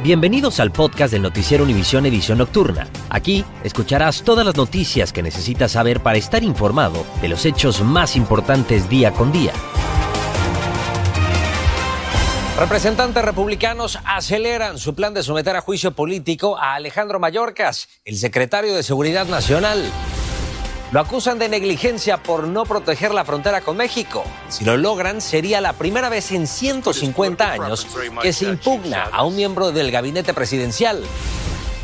Bienvenidos al podcast del Noticiero Univisión Edición Nocturna. Aquí escucharás todas las noticias que necesitas saber para estar informado de los hechos más importantes día con día. Representantes republicanos aceleran su plan de someter a juicio político a Alejandro Mayorkas, el secretario de Seguridad Nacional. Lo acusan de negligencia por no proteger la frontera con México. Si lo logran, sería la primera vez en 150 años que se impugna a un miembro del gabinete presidencial.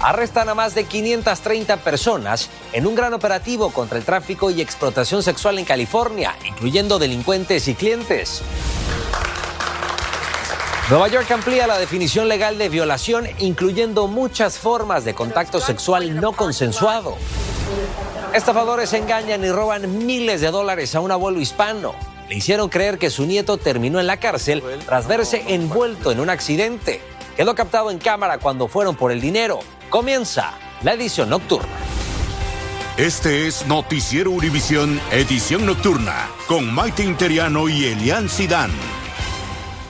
Arrestan a más de 530 personas en un gran operativo contra el tráfico y explotación sexual en California, incluyendo delincuentes y clientes. Nueva York amplía la definición legal de violación, incluyendo muchas formas de contacto sexual no consensuado. Estafadores engañan y roban miles de dólares a un abuelo hispano. Le hicieron creer que su nieto terminó en la cárcel tras verse envuelto en un accidente. Quedó captado en cámara cuando fueron por el dinero. Comienza la edición nocturna. Este es Noticiero Univisión, edición nocturna, con Maite Interiano y Elian Sidán.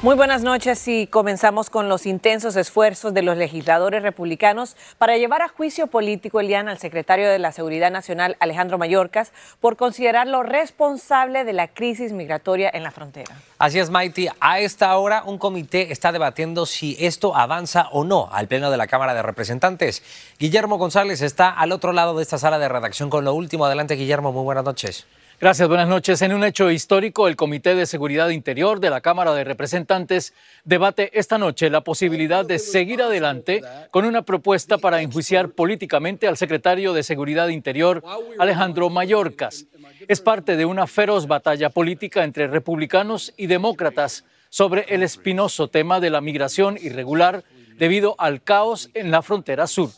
Muy buenas noches y comenzamos con los intensos esfuerzos de los legisladores republicanos para llevar a juicio político Elian al secretario de la Seguridad Nacional Alejandro Mayorkas por considerarlo responsable de la crisis migratoria en la frontera. Así es, Maite. A esta hora un comité está debatiendo si esto avanza o no al Pleno de la Cámara de Representantes. Guillermo González está al otro lado de esta sala de redacción con lo último. Adelante, Guillermo. Muy buenas noches. Gracias, buenas noches. En un hecho histórico, el Comité de Seguridad Interior de la Cámara de Representantes debate esta noche la posibilidad de seguir adelante con una propuesta para enjuiciar políticamente al secretario de Seguridad Interior, Alejandro Mayorkas. Es parte de una feroz batalla política entre republicanos y demócratas sobre el espinoso tema de la migración irregular debido al caos en la frontera sur.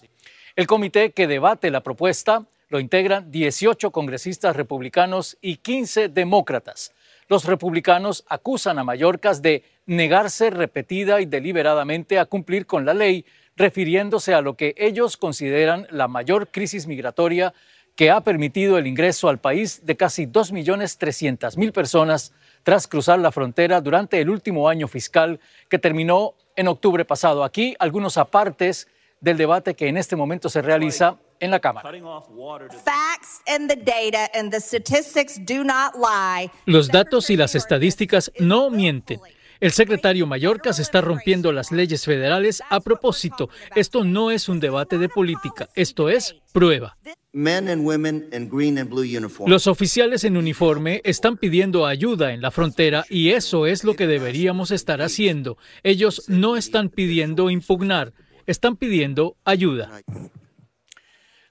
El comité que debate la propuesta lo integran 18 congresistas republicanos y 15 demócratas. Los republicanos acusan a Mallorcas de negarse repetida y deliberadamente a cumplir con la ley, refiriéndose a lo que ellos consideran la mayor crisis migratoria que ha permitido el ingreso al país de casi 2.300.000 personas tras cruzar la frontera durante el último año fiscal que terminó en octubre pasado. Aquí algunos apartes del debate que en este momento se realiza en la Cámara. Los datos y las estadísticas no mienten. El secretario Mallorca se está rompiendo las leyes federales a propósito. Esto no es un debate de política, esto es prueba. Los oficiales en uniforme están pidiendo ayuda en la frontera y eso es lo que deberíamos estar haciendo. Ellos no están pidiendo impugnar, están pidiendo ayuda.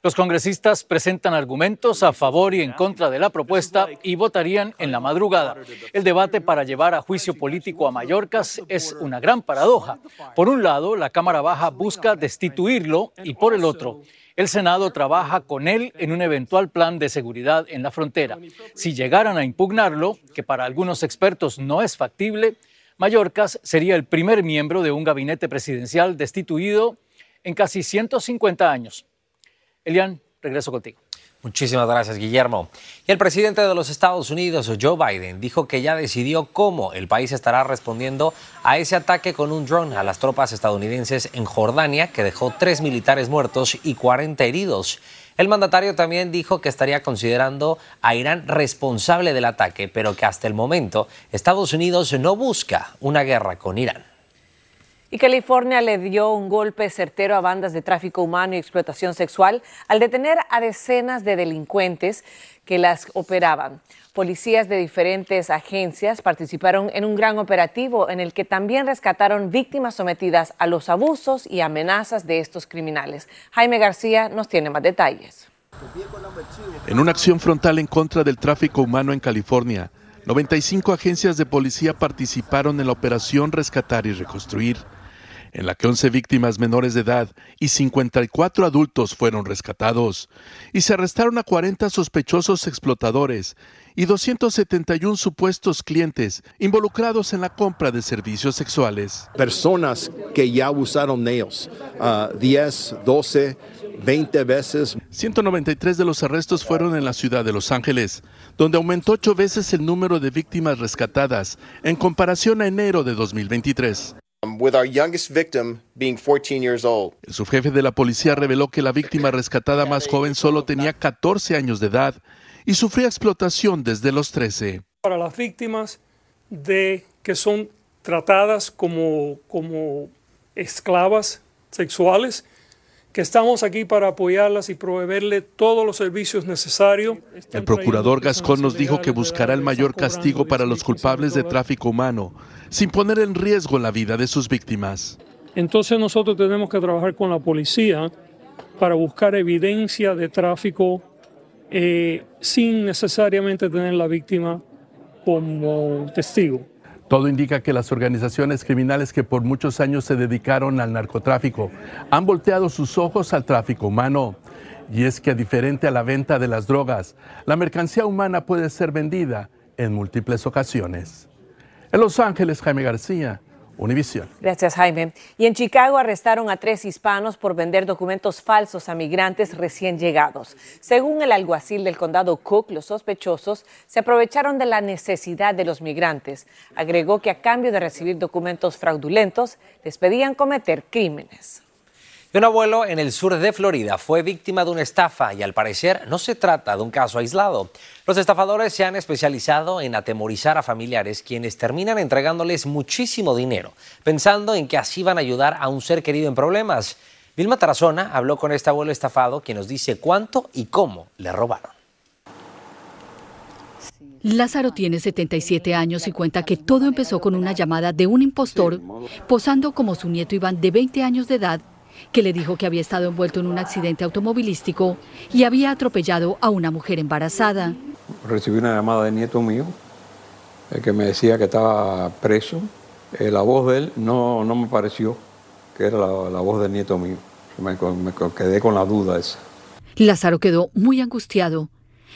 Los congresistas presentan argumentos a favor y en contra de la propuesta y votarían en la madrugada. El debate para llevar a juicio político a Mallorcas es una gran paradoja. Por un lado, la Cámara Baja busca destituirlo y por el otro, el Senado trabaja con él en un eventual plan de seguridad en la frontera. Si llegaran a impugnarlo, que para algunos expertos no es factible, Mallorcas sería el primer miembro de un gabinete presidencial destituido en casi 150 años. Elian, regreso contigo. Muchísimas gracias, Guillermo. Y el presidente de los Estados Unidos, Joe Biden, dijo que ya decidió cómo el país estará respondiendo a ese ataque con un dron a las tropas estadounidenses en Jordania, que dejó tres militares muertos y 40 heridos. El mandatario también dijo que estaría considerando a Irán responsable del ataque, pero que hasta el momento Estados Unidos no busca una guerra con Irán. Y California le dio un golpe certero a bandas de tráfico humano y explotación sexual al detener a decenas de delincuentes que las operaban. Policías de diferentes agencias participaron en un gran operativo en el que también rescataron víctimas sometidas a los abusos y amenazas de estos criminales. Jaime García nos tiene más detalles. En una acción frontal en contra del tráfico humano en California, 95 agencias de policía participaron en la operación Rescatar y Reconstruir en la que 11 víctimas menores de edad y 54 adultos fueron rescatados, y se arrestaron a 40 sospechosos explotadores y 271 supuestos clientes involucrados en la compra de servicios sexuales. Personas que ya usaron nails, 10, 12, 20 veces. 193 de los arrestos fueron en la ciudad de Los Ángeles, donde aumentó ocho veces el número de víctimas rescatadas en comparación a enero de 2023. Um, with our youngest victim being 14 years old. El subjefe de la policía reveló que la víctima rescatada más joven solo tenía 14 años de edad y sufría explotación desde los 13. Para las víctimas de que son tratadas como, como esclavas sexuales, que estamos aquí para apoyarlas y proveerle todos los servicios necesarios. El procurador Gascón nos dijo que buscará el mayor castigo para los culpables de tráfico humano, sin poner en riesgo la vida de sus víctimas. Entonces nosotros tenemos que trabajar con la policía para buscar evidencia de tráfico eh, sin necesariamente tener la víctima como testigo. Todo indica que las organizaciones criminales que por muchos años se dedicaron al narcotráfico han volteado sus ojos al tráfico humano. Y es que, diferente a la venta de las drogas, la mercancía humana puede ser vendida en múltiples ocasiones. En Los Ángeles, Jaime García, Gracias, Jaime. Y en Chicago arrestaron a tres hispanos por vender documentos falsos a migrantes recién llegados. Según el alguacil del condado Cook, los sospechosos se aprovecharon de la necesidad de los migrantes. Agregó que a cambio de recibir documentos fraudulentos, les pedían cometer crímenes. Un abuelo en el sur de Florida fue víctima de una estafa y al parecer no se trata de un caso aislado. Los estafadores se han especializado en atemorizar a familiares quienes terminan entregándoles muchísimo dinero, pensando en que así van a ayudar a un ser querido en problemas. Vilma Tarazona habló con este abuelo estafado quien nos dice cuánto y cómo le robaron. Lázaro tiene 77 años y cuenta que todo empezó con una llamada de un impostor posando como su nieto Iván de 20 años de edad que le dijo que había estado envuelto en un accidente automovilístico y había atropellado a una mujer embarazada. Recibí una llamada de nieto mío el que me decía que estaba preso. Eh, la voz de él no, no me pareció que era la, voz del nieto mío. Me, me quedé con la duda esa. Lázaro quedó muy angustiado.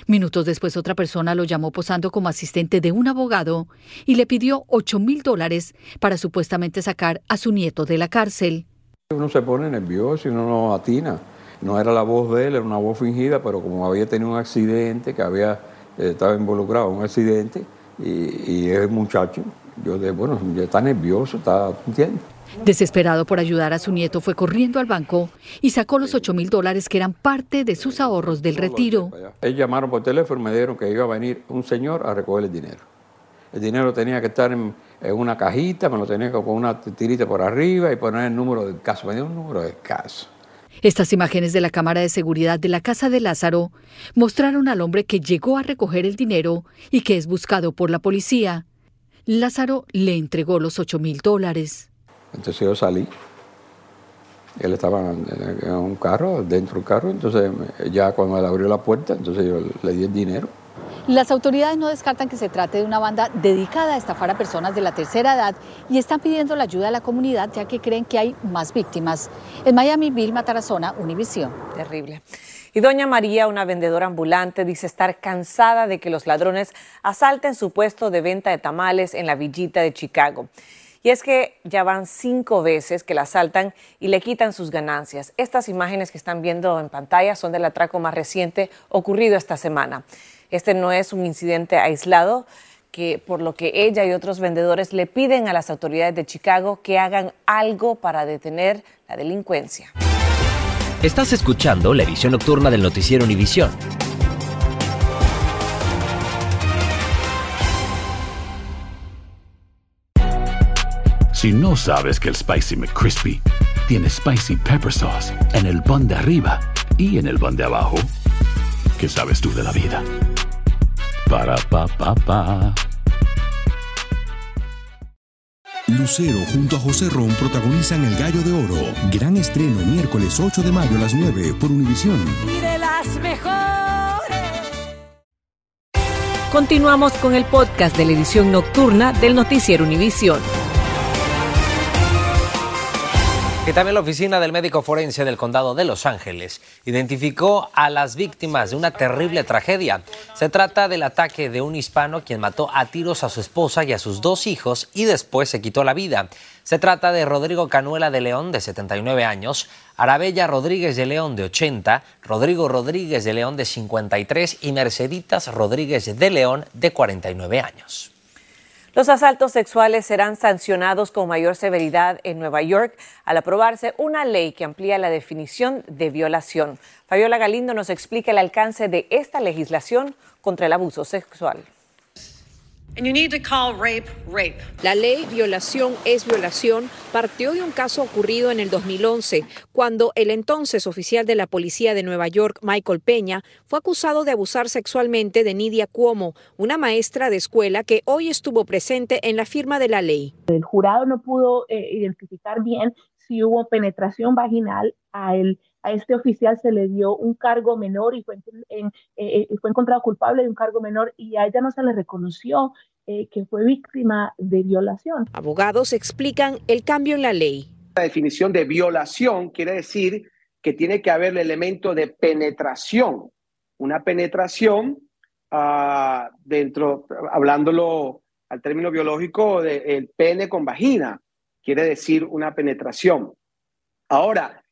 Minutos después otra persona lo llamó posando como asistente de un abogado y le pidió 8 mil dólares para supuestamente sacar a su nieto de la cárcel. Uno se pone nervioso y uno no atina. No era la voz de él, era una voz fingida, pero como había tenido un accidente, que había eh, estado involucrado en un accidente, y, y es muchacho, yo de bueno, ya está nervioso, está, ¿entiendes? Desesperado por ayudar a su nieto, fue corriendo al banco y sacó los 8 mil dólares que eran parte de sus ahorros del retiro. Ellos llamaron por teléfono y me dijeron que iba a venir un señor a recoger el dinero. El dinero tenía que estar en, una cajita, me lo tenía que poner una tirita por arriba y poner el número del caso. Me dio un número de caso. Estas imágenes de la cámara de seguridad de la casa de Lázaro mostraron al hombre que llegó a recoger el dinero y que es buscado por la policía. Lázaro le entregó los 8 mil dólares. Entonces yo salí. Él estaba en un carro, dentro del carro. Entonces ya cuando él abrió la puerta, entonces yo le di el dinero. Las autoridades no descartan que se trate de una banda dedicada a estafar a personas de la tercera edad y están pidiendo la ayuda de la comunidad ya que creen que hay más víctimas. En Miami, Vilma Tarazona, Univisión. Terrible. Y doña María, una vendedora ambulante, dice estar cansada de que los ladrones asalten su puesto de venta de tamales en la villita de Chicago. Y es que ya van cinco veces que la asaltan y le quitan sus ganancias. Estas imágenes que están viendo en pantalla son del atraco más reciente ocurrido esta semana. Este no es un incidente aislado, que por lo que ella y otros vendedores le piden a las autoridades de Chicago que hagan algo para detener la delincuencia. Estás escuchando la edición nocturna del noticiero Univisión. Si no sabes que el Spicy McCrispy tiene Spicy Pepper Sauce en el pan de arriba y en el pan de abajo, ¿qué sabes tú de la vida? Para, pa, pa, pa. Lucero junto a José Ron protagonizan El Gallo de Oro. Gran estreno miércoles 8 de mayo a las 9 por Univisión. Y de las mejores. Continuamos con el podcast de la edición nocturna del noticiero Univisión. También la oficina del médico forense del condado de Los Ángeles identificó a las víctimas de una terrible tragedia. Se trata del ataque de un hispano quien mató a tiros a su esposa y a sus dos hijos y después se quitó la vida. Se trata de Rodrigo Canuela de León, de 79 años, Arabella Rodríguez de León, de 80, Rodrigo Rodríguez de León, de 53 y Merceditas Rodríguez de León, de 49 años. Los asaltos sexuales serán sancionados con mayor severidad en Nueva York al aprobarse una ley que amplía la definición de violación. Fabiola Galindo nos explica el alcance de esta legislación contra el abuso sexual. La ley violación es violación partió de un caso ocurrido en el 2011, cuando el entonces oficial de la policía de Nueva York, Michael Peña, fue acusado de abusar sexualmente de Nidia Cuomo, una maestra de escuela que hoy estuvo presente en la firma de la ley. El jurado no pudo eh, identificar bien si hubo penetración vaginal a él a este oficial se le dio un cargo menor y fue, en, eh, eh, fue encontrado culpable de un cargo menor y a ella no se le reconoció eh, que fue víctima de violación. Abogados explican el cambio en la ley. La definición de violación quiere decir que tiene que haber el elemento de penetración, una penetración uh, dentro, hablándolo al término biológico, del pene con vagina, quiere decir una penetración. Ahora,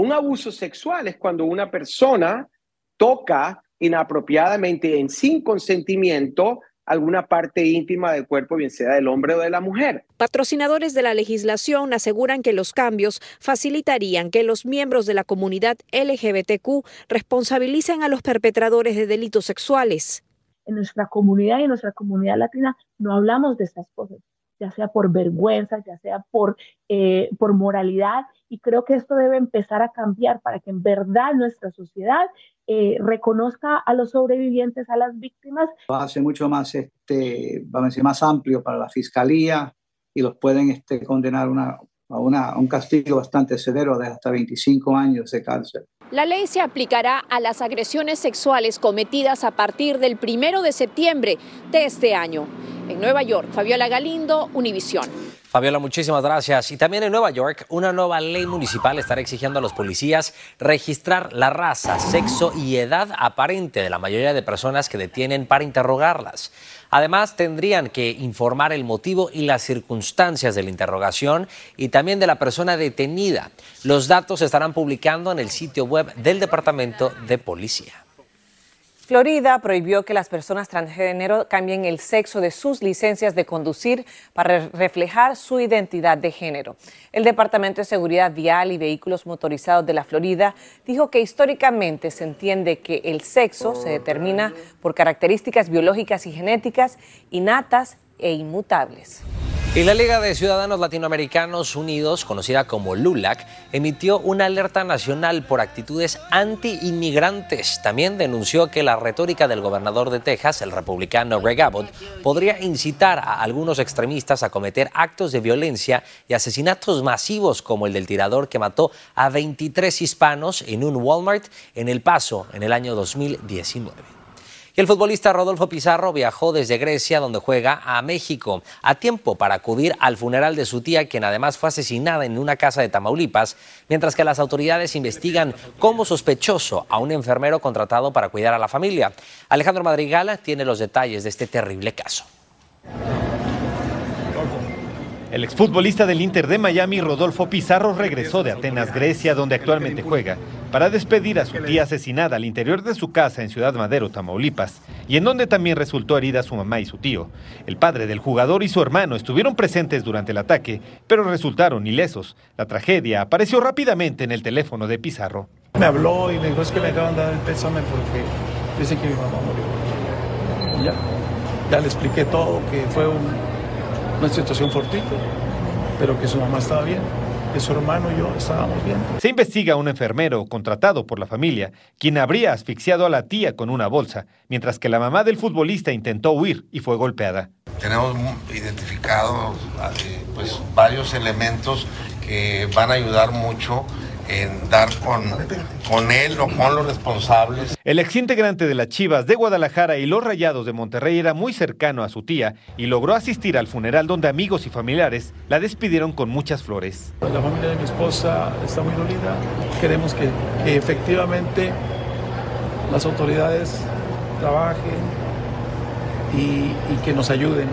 un abuso sexual es cuando una persona toca inapropiadamente, en sin consentimiento, alguna parte íntima del cuerpo, bien sea del hombre o de la mujer. Patrocinadores de la legislación aseguran que los cambios facilitarían que los miembros de la comunidad LGBTQ responsabilicen a los perpetradores de delitos sexuales. En nuestra comunidad y en nuestra comunidad latina no hablamos de estas cosas, ya sea por vergüenza, ya sea por, eh, por moralidad y creo que esto debe empezar a cambiar para que en verdad nuestra sociedad eh, reconozca a los sobrevivientes, a las víctimas. Va a ser mucho más, este, vamos a decir, más amplio para la fiscalía y los pueden este, condenar una, a, una, a un castigo bastante severo de hasta 25 años de cárcel. La ley se aplicará a las agresiones sexuales cometidas a partir del primero de septiembre de este año. En Nueva York, Fabiola Galindo, Univisión. Fabiola, muchísimas gracias. Y también en Nueva York, una nueva ley municipal estará exigiendo a los policías registrar la raza, sexo y edad aparente de la mayoría de personas que detienen para interrogarlas. Además, tendrían que informar el motivo y las circunstancias de la interrogación y también de la persona detenida. Los datos se estarán publicando en el sitio web del Departamento de Policía. Florida prohibió que las personas transgénero cambien el sexo de sus licencias de conducir para reflejar su identidad de género. El Departamento de Seguridad Vial y Vehículos Motorizados de la Florida dijo que históricamente se entiende que el sexo se determina por características biológicas y genéticas innatas e inmutables. Y la Liga de Ciudadanos Latinoamericanos Unidos, conocida como LULAC, emitió una alerta nacional por actitudes anti-inmigrantes. También denunció que la retórica del gobernador de Texas, el republicano Greg Abbott, podría incitar a algunos extremistas a cometer actos de violencia y asesinatos masivos como el del tirador que mató a 23 hispanos en un Walmart en El Paso en el año 2019. El futbolista Rodolfo Pizarro viajó desde Grecia, donde juega, a México, a tiempo para acudir al funeral de su tía, quien además fue asesinada en una casa de Tamaulipas, mientras que las autoridades investigan como sospechoso a un enfermero contratado para cuidar a la familia. Alejandro Madrigal tiene los detalles de este terrible caso. El exfutbolista del Inter de Miami, Rodolfo Pizarro, regresó de Atenas, Grecia, donde actualmente juega, para despedir a su tía asesinada al interior de su casa en Ciudad Madero, Tamaulipas, y en donde también resultó herida su mamá y su tío. El padre del jugador y su hermano estuvieron presentes durante el ataque, pero resultaron ilesos. La tragedia apareció rápidamente en el teléfono de Pizarro. Me habló y me dijo, es que me acaban de dar el pésame porque dicen que mi mamá murió. Y ya, ya le expliqué todo, que fue un una situación fortuita pero que su mamá estaba bien, que su hermano y yo estábamos bien. Se investiga a un enfermero contratado por la familia, quien habría asfixiado a la tía con una bolsa, mientras que la mamá del futbolista intentó huir y fue golpeada. Tenemos identificados eh, pues, varios elementos que van a ayudar mucho en dar con, con él o con los responsables. El exintegrante de las Chivas de Guadalajara y los Rayados de Monterrey era muy cercano a su tía y logró asistir al funeral donde amigos y familiares la despidieron con muchas flores. La familia de mi esposa está muy dolida. Queremos que, que efectivamente las autoridades trabajen y, y que nos ayuden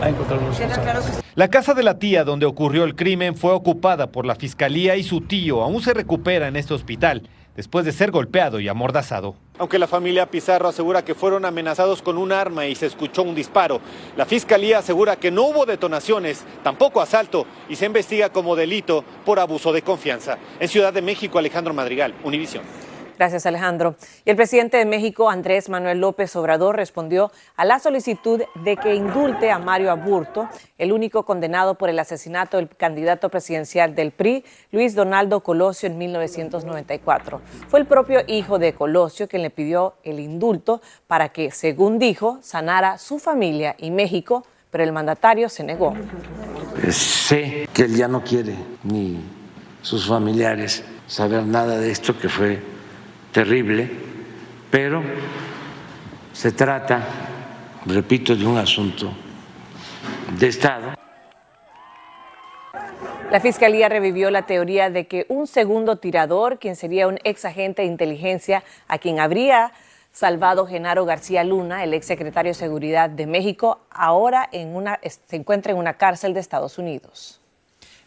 a encontrar los responsables. La casa de la tía donde ocurrió el crimen fue ocupada por la fiscalía y su tío aún se recupera en este hospital después de ser golpeado y amordazado. Aunque la familia Pizarro asegura que fueron amenazados con un arma y se escuchó un disparo, la fiscalía asegura que no hubo detonaciones, tampoco asalto y se investiga como delito por abuso de confianza. En Ciudad de México, Alejandro Madrigal, Univisión. Gracias, Alejandro. Y el presidente de México, Andrés Manuel López Obrador, respondió a la solicitud de que indulte a Mario Aburto, el único condenado por el asesinato del candidato presidencial del PRI, Luis Donaldo Colosio, en 1994. Fue el propio hijo de Colosio quien le pidió el indulto para que, según dijo, sanara su familia y México, pero el mandatario se negó. Sé que él ya no quiere ni sus familiares saber nada de esto que fue terrible, pero se trata, repito, de un asunto de Estado. La Fiscalía revivió la teoría de que un segundo tirador, quien sería un ex agente de inteligencia a quien habría salvado Genaro García Luna, el ex secretario de Seguridad de México, ahora se encuentra en una cárcel de Estados Unidos.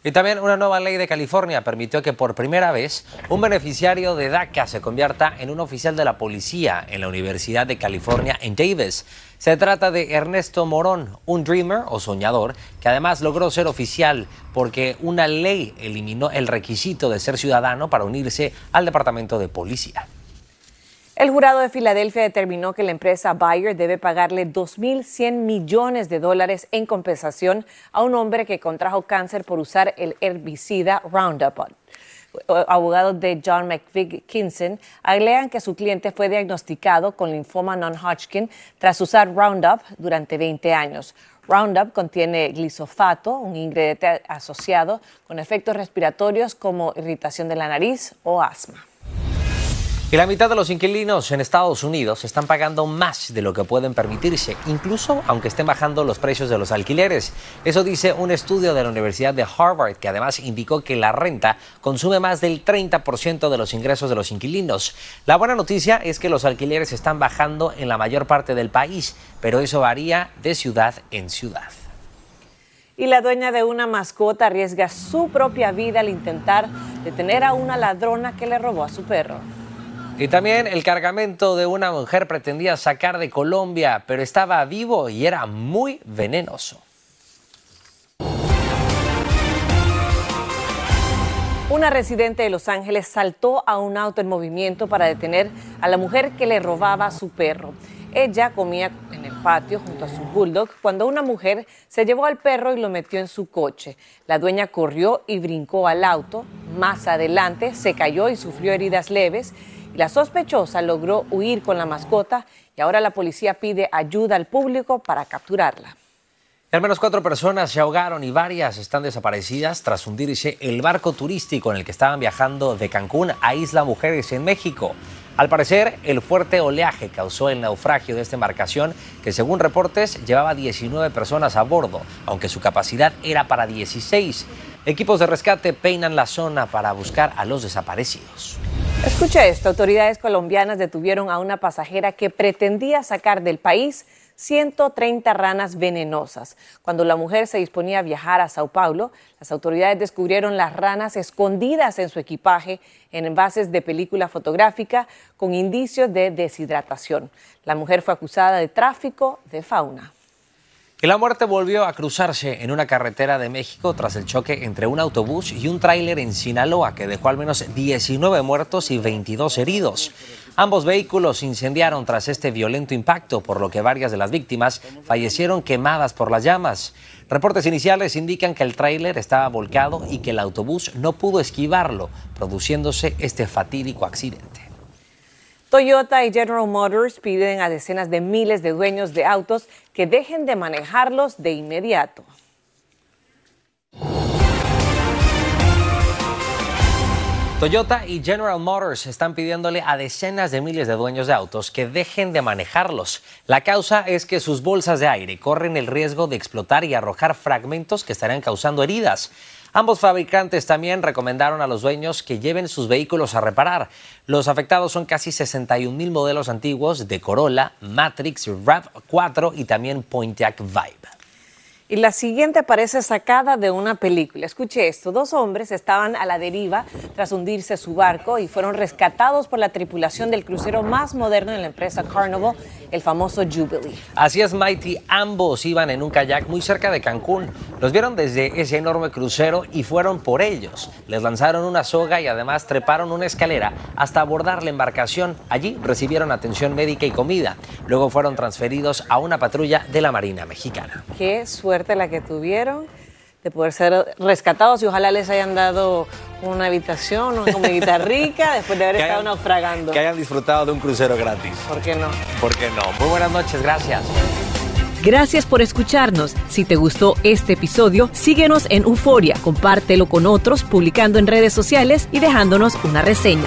Y también una nueva ley de California permitió que por primera vez un beneficiario de DACA se convierta en un oficial de la policía en la Universidad de California en Davis. Se trata de Ernesto Morón, un dreamer o soñador que además logró ser oficial porque una ley eliminó el requisito de ser ciudadano para unirse al departamento de policía. El jurado de Filadelfia determinó que la empresa Bayer debe pagarle 2.100 millones de dólares en compensación a un hombre que contrajo cáncer por usar el herbicida Roundup. Abogados de John McVick Kinson alegan que su cliente fue diagnosticado con linfoma non-Hodgkin tras usar Roundup durante 20 años. Roundup contiene glisofato, un ingrediente asociado con efectos respiratorios como irritación de la nariz o asma. Y la mitad de los inquilinos en Estados Unidos están pagando más de lo que pueden permitirse, incluso aunque estén bajando los precios de los alquileres. Eso dice un estudio de la Universidad de Harvard, que además indicó que la renta consume más del 30% de los ingresos de los inquilinos. La buena noticia es que los alquileres están bajando en la mayor parte del país, pero eso varía de ciudad en ciudad. Y la dueña de una mascota arriesga su propia vida al intentar detener a una ladrona que le robó a su perro. Y también el cargamento de una mujer pretendía sacar de Colombia, pero estaba vivo y era muy venenoso. Una residente de Los Ángeles saltó a un auto en movimiento para detener a la mujer que le robaba a su perro. Ella comía en el patio junto a su bulldog cuando una mujer se llevó al perro y lo metió en su coche. La dueña corrió y brincó al auto. Más adelante se cayó y sufrió heridas leves la sospechosa logró huir con la mascota y ahora la policía pide ayuda al público para capturarla. Al menos cuatro personas se ahogaron y varias están desaparecidas tras hundirse el barco turístico en el que estaban viajando de Cancún a Isla Mujeres en México. Al parecer, el fuerte oleaje causó el naufragio de esta embarcación que según reportes llevaba 19 personas a bordo, aunque su capacidad era para 16. Equipos de rescate peinan la zona para buscar a los desaparecidos. Escucha esto, autoridades colombianas detuvieron a una pasajera que pretendía sacar del país 130 ranas venenosas. Cuando la mujer se disponía a viajar a Sao Paulo, las autoridades descubrieron las ranas escondidas en su equipaje en envases de película fotográfica con indicios de deshidratación. La mujer fue acusada de tráfico de fauna. La muerte volvió a cruzarse en una carretera de México tras el choque entre un autobús y un tráiler en Sinaloa que dejó al menos 19 muertos y 22 heridos. Ambos vehículos se incendiaron tras este violento impacto, por lo que varias de las víctimas fallecieron quemadas por las llamas. Reportes iniciales indican que el tráiler estaba volcado y que el autobús no pudo esquivarlo, produciéndose este fatídico accidente. Toyota y General Motors piden a decenas de miles de dueños de autos que dejen de manejarlos de inmediato. Toyota y General Motors están pidiéndole a decenas de miles de dueños de autos que dejen de manejarlos. La causa es que sus bolsas de aire corren el riesgo de explotar y arrojar fragmentos que estarían causando heridas. Ambos fabricantes también recomendaron a los dueños que lleven sus vehículos a reparar. Los afectados son casi 61 mil modelos antiguos de Corolla, Matrix, RAV4 y también Pontiac Vibe. Y la siguiente parece sacada de una película. Escuche esto, dos hombres estaban a la deriva tras hundirse su barco y fueron rescatados por la tripulación del crucero más moderno de la empresa Carnival, el famoso Jubilee. Así es, Mighty, ambos iban en un kayak muy cerca de Cancún. Los vieron desde ese enorme crucero y fueron por ellos. Les lanzaron una soga y además treparon una escalera hasta abordar la embarcación. Allí recibieron atención médica y comida. Luego fueron transferidos a una patrulla de la Marina Mexicana. Qué suerte la que tuvieron de poder ser rescatados y ojalá les hayan dado una habitación, una comidita rica después de haber estado hayan- naufragando. Que hayan disfrutado de un crucero gratis. ¿Por qué no? ¿Por qué no? Muy buenas noches, gracias. Gracias por escucharnos. Si te gustó este episodio, síguenos en Euforia, compártelo con otros, publicando en redes sociales y dejándonos una reseña.